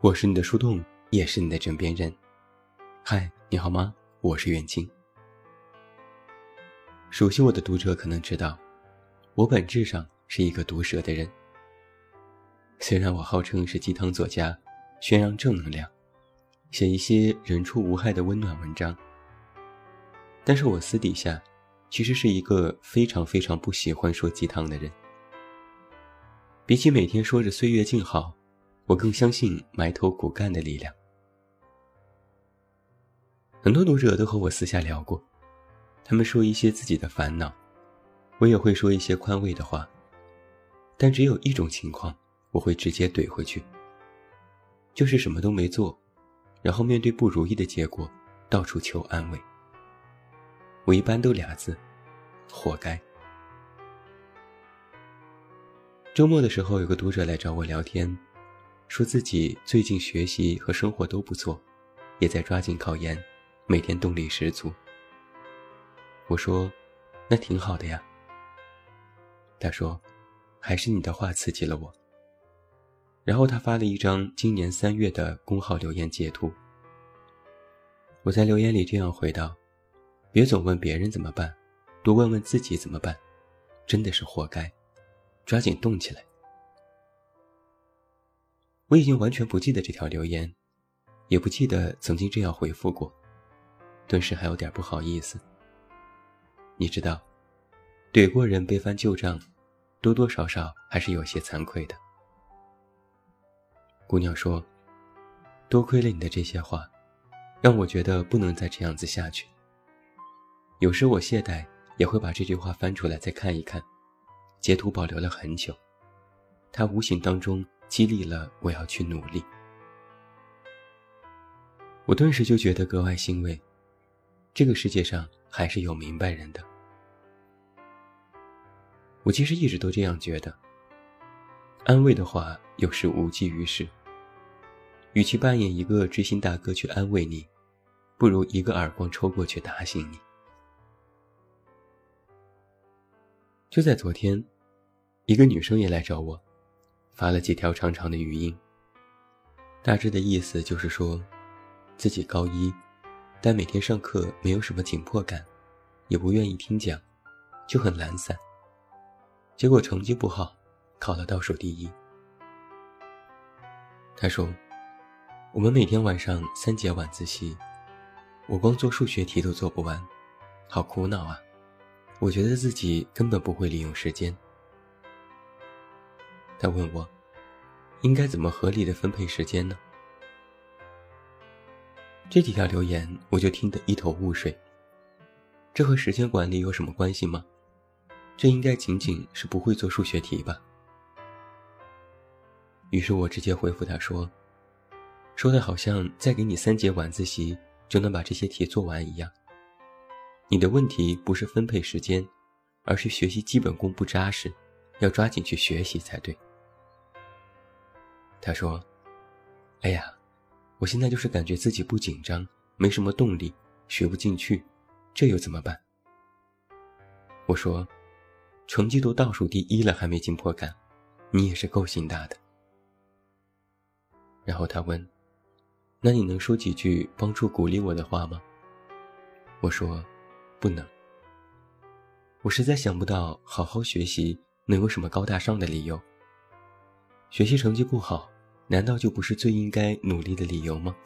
我是你的树洞，也是你的枕边人。嗨，你好吗？我是远近。熟悉我的读者可能知道，我本质上是一个毒舌的人。虽然我号称是鸡汤作家，宣扬正能量，写一些人畜无害的温暖文章，但是我私底下其实是一个非常非常不喜欢说鸡汤的人。比起每天说着岁月静好。我更相信埋头苦干的力量。很多读者都和我私下聊过，他们说一些自己的烦恼，我也会说一些宽慰的话。但只有一种情况，我会直接怼回去，就是什么都没做，然后面对不如意的结果，到处求安慰。我一般都俩字：活该。周末的时候，有个读者来找我聊天。说自己最近学习和生活都不错，也在抓紧考研，每天动力十足。我说：“那挺好的呀。”他说：“还是你的话刺激了我。”然后他发了一张今年三月的公号留言截图。我在留言里这样回道：“别总问别人怎么办，多问问自己怎么办，真的是活该，抓紧动起来。”我已经完全不记得这条留言，也不记得曾经这样回复过，顿时还有点不好意思。你知道，怼过人被翻旧账，多多少少还是有些惭愧的。姑娘说：“多亏了你的这些话，让我觉得不能再这样子下去。有时我懈怠，也会把这句话翻出来再看一看，截图保留了很久，它无形当中。”激励了我要去努力，我顿时就觉得格外欣慰。这个世界上还是有明白人的。我其实一直都这样觉得。安慰的话有时无济于事，与其扮演一个知心大哥去安慰你，不如一个耳光抽过去打醒你。就在昨天，一个女生也来找我。发了几条长长的语音，大致的意思就是说，自己高一，但每天上课没有什么紧迫感，也不愿意听讲，就很懒散。结果成绩不好，考了倒数第一。他说：“我们每天晚上三节晚自习，我光做数学题都做不完，好苦恼啊！我觉得自己根本不会利用时间。”他问我，应该怎么合理的分配时间呢？这几条留言我就听得一头雾水。这和时间管理有什么关系吗？这应该仅仅是不会做数学题吧？于是我直接回复他说：“说的好像再给你三节晚自习就能把这些题做完一样。你的问题不是分配时间，而是学习基本功不扎实，要抓紧去学习才对。”他说：“哎呀，我现在就是感觉自己不紧张，没什么动力，学不进去，这又怎么办？”我说：“成绩都倒数第一了，还没紧迫感，你也是够心大的。”然后他问：“那你能说几句帮助鼓励我的话吗？”我说：“不能。我实在想不到好好学习能有什么高大上的理由。”学习成绩不好，难道就不是最应该努力的理由吗？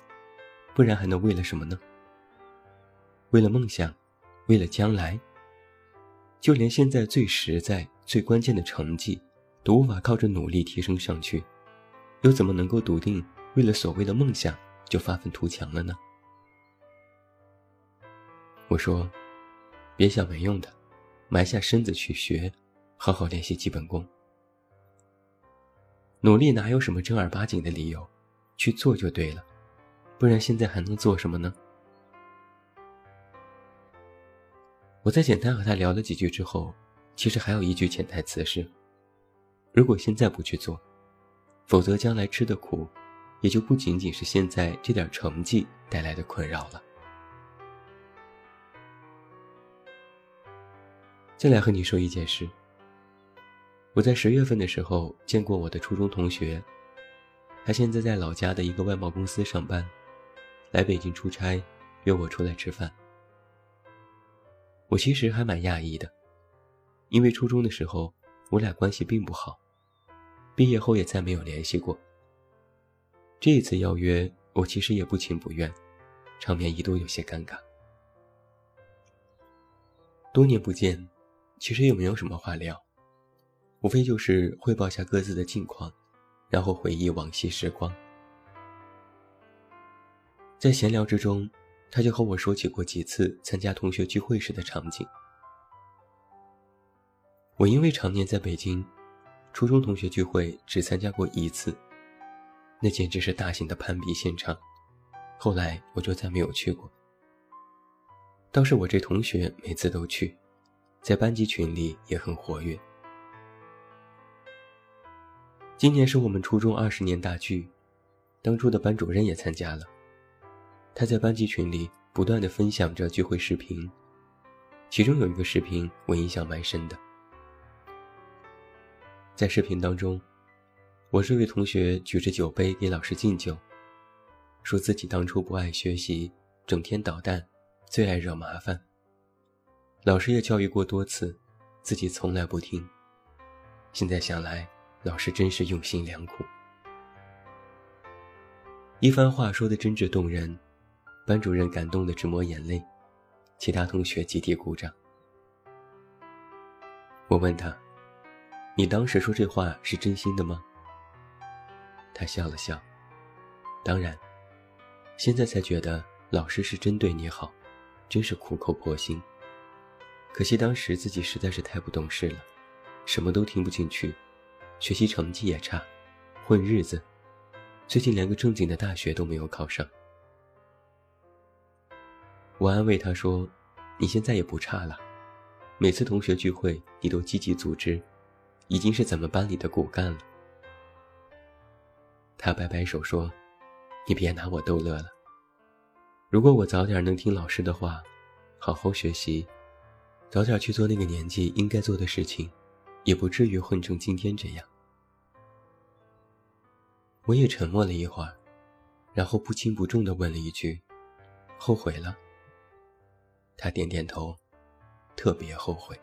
不然还能为了什么呢？为了梦想，为了将来。就连现在最实在、最关键的成绩，都无法靠着努力提升上去，又怎么能够笃定为了所谓的梦想就发愤图强了呢？我说，别想没用的，埋下身子去学，好好练习基本功。努力哪有什么正儿八经的理由，去做就对了，不然现在还能做什么呢？我在简单和他聊了几句之后，其实还有一句潜台词是：如果现在不去做，否则将来吃的苦，也就不仅仅是现在这点成绩带来的困扰了。再来和你说一件事。我在十月份的时候见过我的初中同学，他现在在老家的一个外贸公司上班，来北京出差，约我出来吃饭。我其实还蛮讶异的，因为初中的时候我俩关系并不好，毕业后也再没有联系过。这一次邀约，我其实也不情不愿，场面一度有些尴尬。多年不见，其实也没有什么话聊，无非就是汇报下各自的近况。然后回忆往昔时光，在闲聊之中，他就和我说起过几次参加同学聚会时的场景。我因为常年在北京，初中同学聚会只参加过一次，那简直是大型的攀比现场。后来我就再没有去过。倒是我这同学每次都去，在班级群里也很活跃。今年是我们初中二十年大聚，当初的班主任也参加了。他在班级群里不断的分享着聚会视频，其中有一个视频我印象蛮深的。在视频当中，我这位同学举着酒杯给老师敬酒，说自己当初不爱学习，整天捣蛋，最爱惹麻烦。老师也教育过多次，自己从来不听。现在想来。老师真是用心良苦，一番话说的真挚动人，班主任感动的直抹眼泪，其他同学集体鼓掌。我问他：“你当时说这话是真心的吗？”他笑了笑：“当然，现在才觉得老师是真对你好，真是苦口婆心。可惜当时自己实在是太不懂事了，什么都听不进去。”学习成绩也差，混日子，最近连个正经的大学都没有考上。我安慰他说：“你现在也不差了，每次同学聚会你都积极组织，已经是咱们班里的骨干了。”他摆摆手说：“你别拿我逗乐了。如果我早点能听老师的话，好好学习，早点去做那个年纪应该做的事情，也不至于混成今天这样。”我也沉默了一会儿，然后不轻不重地问了一句：“后悔了？”他点点头，特别后悔。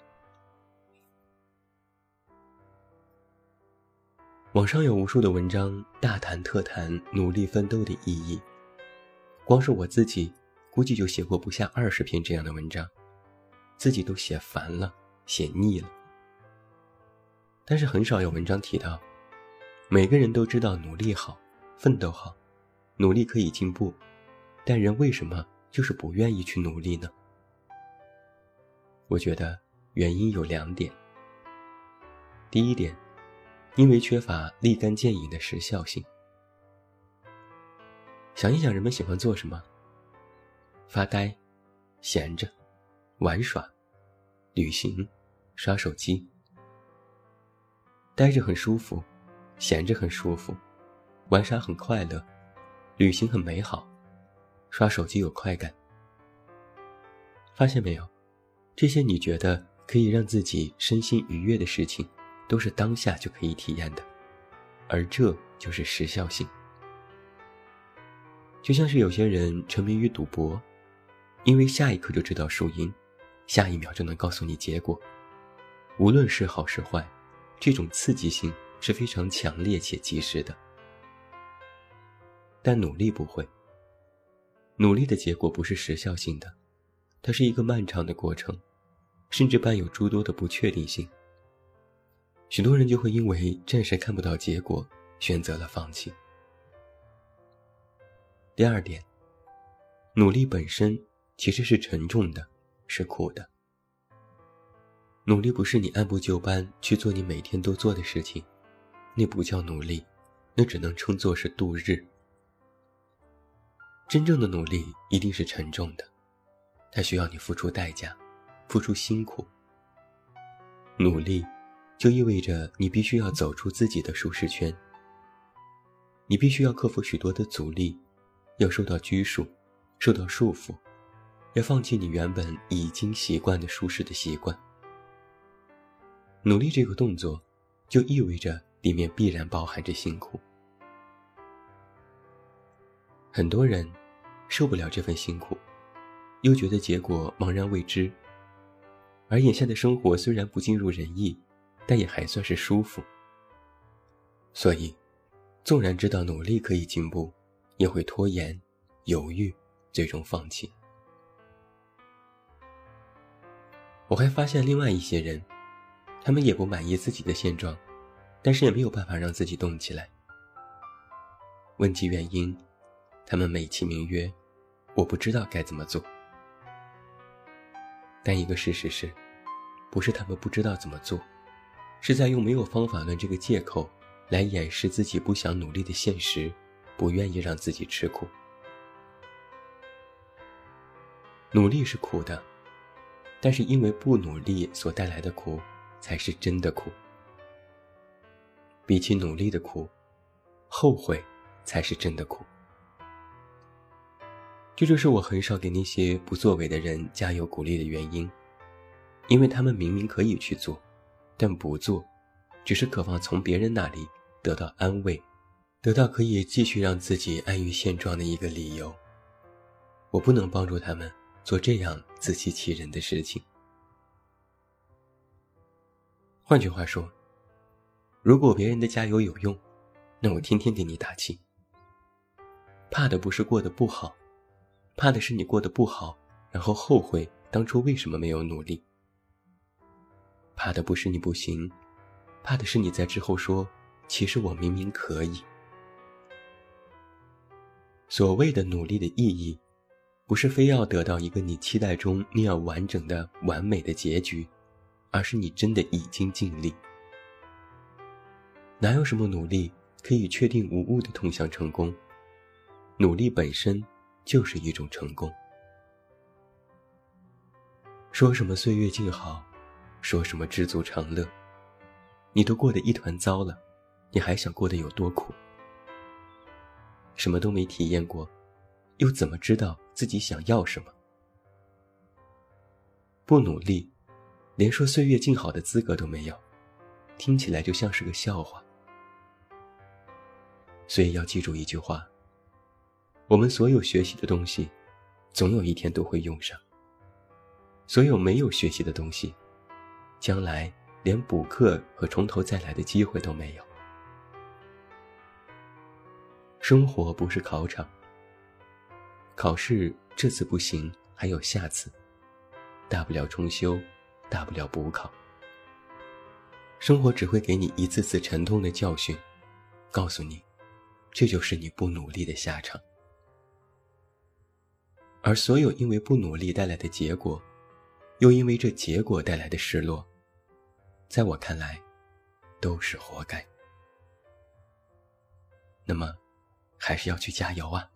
网上有无数的文章大谈特谈努力奋斗的意义，光是我自己，估计就写过不下二十篇这样的文章，自己都写烦了，写腻了。但是很少有文章提到。每个人都知道努力好，奋斗好，努力可以进步，但人为什么就是不愿意去努力呢？我觉得原因有两点。第一点，因为缺乏立竿见影的时效性。想一想，人们喜欢做什么？发呆、闲着、玩耍、旅行、刷手机。呆着很舒服。闲着很舒服，玩耍很快乐，旅行很美好，刷手机有快感。发现没有，这些你觉得可以让自己身心愉悦的事情，都是当下就可以体验的，而这就是时效性。就像是有些人沉迷于赌博，因为下一刻就知道输赢，下一秒就能告诉你结果，无论是好是坏，这种刺激性。是非常强烈且及时的，但努力不会。努力的结果不是时效性的，它是一个漫长的过程，甚至伴有诸多的不确定性。许多人就会因为暂时看不到结果，选择了放弃。第二点，努力本身其实是沉重的，是苦的。努力不是你按部就班去做你每天都做的事情。那不叫努力，那只能称作是度日。真正的努力一定是沉重的，它需要你付出代价，付出辛苦。努力，就意味着你必须要走出自己的舒适圈，你必须要克服许多的阻力，要受到拘束，受到束缚，要放弃你原本已经习惯的舒适的习惯。努力这个动作，就意味着。里面必然包含着辛苦。很多人受不了这份辛苦，又觉得结果茫然未知。而眼下的生活虽然不尽如人意，但也还算是舒服。所以，纵然知道努力可以进步，也会拖延、犹豫，最终放弃。我还发现另外一些人，他们也不满意自己的现状，但是也没有办法让自己动起来。问及原因，他们美其名曰：“我不知道该怎么做。”但一个事实是，不是他们不知道怎么做，是在用没有方法论这个借口来掩饰自己不想努力的现实，不愿意让自己吃苦。努力是苦的。但是因为不努力所带来的苦，才是真的苦。比起努力的苦，后悔才是真的苦。这就是我很少给那些不作为的人加油鼓励的原因，因为他们明明可以去做，但不做，只是渴望从别人那里得到安慰，得到可以继续让自己安于现状的一个理由。我不能帮助他们。做这样自欺欺人的事情。换句话说，如果别人的加油有用，那我天天给你打气。怕的不是过得不好，怕的是你过得不好，然后后悔当初为什么没有努力。怕的不是你不行，怕的是你在之后说，其实我明明可以。所谓的努力的意义。不是非要得到一个你期待中那样完整的、完美的结局，而是你真的已经尽力。哪有什么努力可以确定无误的通向成功？努力本身就是一种成功。说什么岁月静好，说什么知足常乐，你都过得一团糟了，你还想过得有多苦？什么都没体验过。又怎么知道自己想要什么？不努力，连说岁月静好的资格都没有，听起来就像是个笑话。所以要记住一句话：我们所有学习的东西，总有一天都会用上；所有没有学习的东西，将来连补课和从头再来的机会都没有。生活不是考场。考试这次不行，还有下次，大不了重修，大不了补考。生活只会给你一次次沉痛的教训，告诉你，这就是你不努力的下场。而所有因为不努力带来的结果，又因为这结果带来的失落，在我看来，都是活该。那么，还是要去加油啊！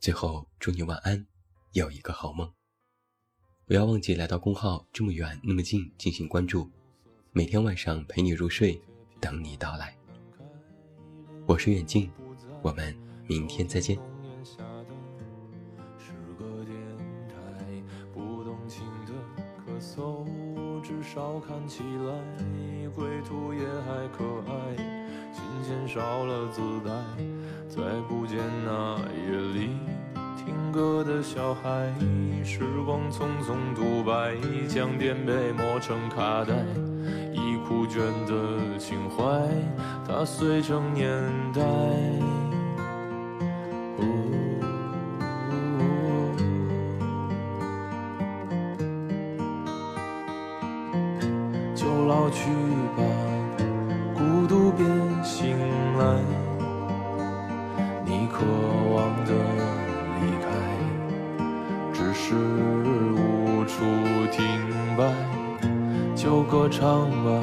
最后，祝你晚安，有一个好梦。不要忘记来到公号，这么远那么近进行关注，每天晚上陪你入睡，等你到来。我是远近，我们明天再见。至少看起来，归途也还可爱，琴弦少了姿态，再不见那夜里听歌的小孩。时光匆匆独白，将颠沛磨成卡带，卷的情怀，踏碎成年代就。老去吧，孤独别醒来。你渴望的离开，只是无处停摆。就歌唱吧，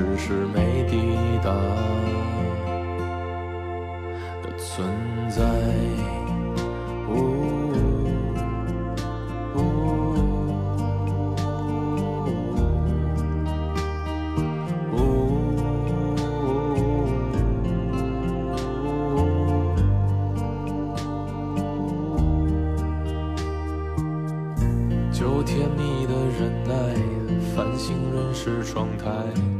只是没抵达的存在。就甜蜜的忍耐，繁星润湿窗台。